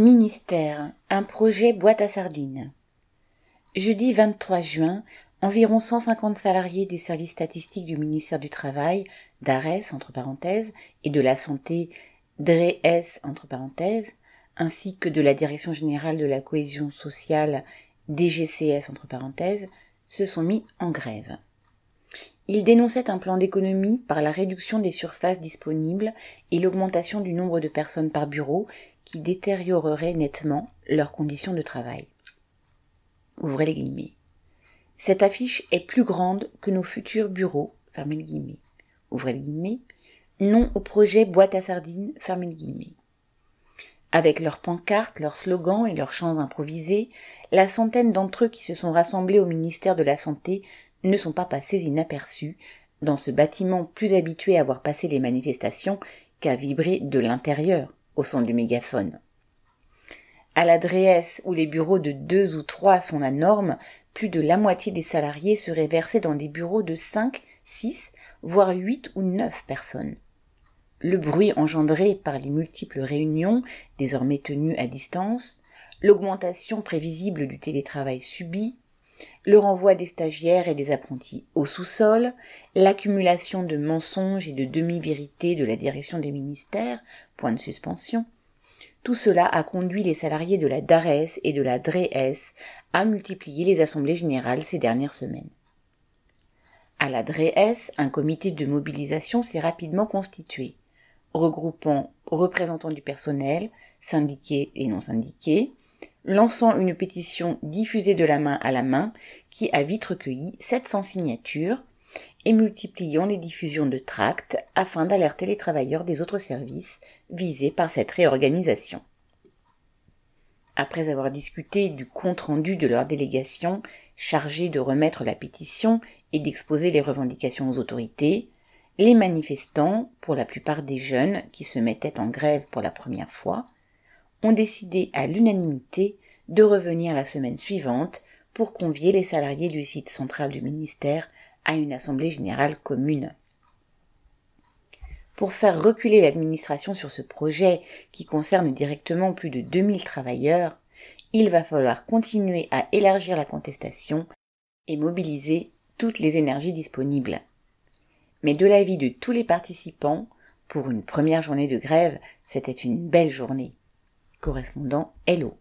Ministère, un projet boîte à sardines. Jeudi 23 juin, environ 150 salariés des services statistiques du ministère du Travail, d'ARES entre parenthèses, et de la Santé, DRES entre parenthèses, ainsi que de la Direction générale de la cohésion sociale, DGCS entre parenthèses, se sont mis en grève. Ils dénonçaient un plan d'économie par la réduction des surfaces disponibles et l'augmentation du nombre de personnes par bureau qui détériorerait nettement leurs conditions de travail. Ouvrez les guillemets. Cette affiche est plus grande que nos futurs bureaux, fermez les guillemets. Ouvrez les guillemets. Non au projet boîte à sardines, fermez les guillemets. Avec leurs pancartes, leurs slogans et leurs chants improvisés, la centaine d'entre eux qui se sont rassemblés au ministère de la Santé ne sont pas passés inaperçus dans ce bâtiment plus habitué à voir passer les manifestations qu'à vibrer de l'intérieur au son du mégaphone. À l'adresse où les bureaux de deux ou trois sont la norme, plus de la moitié des salariés seraient versés dans des bureaux de cinq, six, voire huit ou neuf personnes. Le bruit engendré par les multiples réunions, désormais tenues à distance, l'augmentation prévisible du télétravail subi, le renvoi des stagiaires et des apprentis au sous-sol, l'accumulation de mensonges et de demi-vérités de la direction des ministères, point de suspension. Tout cela a conduit les salariés de la DARES et de la DRES à multiplier les assemblées générales ces dernières semaines. À la DRES, un comité de mobilisation s'est rapidement constitué, regroupant représentants du personnel, syndiqués et non syndiqués, lançant une pétition diffusée de la main à la main qui a vite recueilli 700 signatures et multipliant les diffusions de tracts afin d'alerter les travailleurs des autres services visés par cette réorganisation. Après avoir discuté du compte-rendu de leur délégation chargée de remettre la pétition et d'exposer les revendications aux autorités, les manifestants, pour la plupart des jeunes qui se mettaient en grève pour la première fois, ont décidé à l'unanimité de revenir la semaine suivante pour convier les salariés du site central du ministère à une assemblée générale commune. Pour faire reculer l'administration sur ce projet qui concerne directement plus de 2000 travailleurs, il va falloir continuer à élargir la contestation et mobiliser toutes les énergies disponibles. Mais de l'avis de tous les participants, pour une première journée de grève, c'était une belle journée correspondant Hello.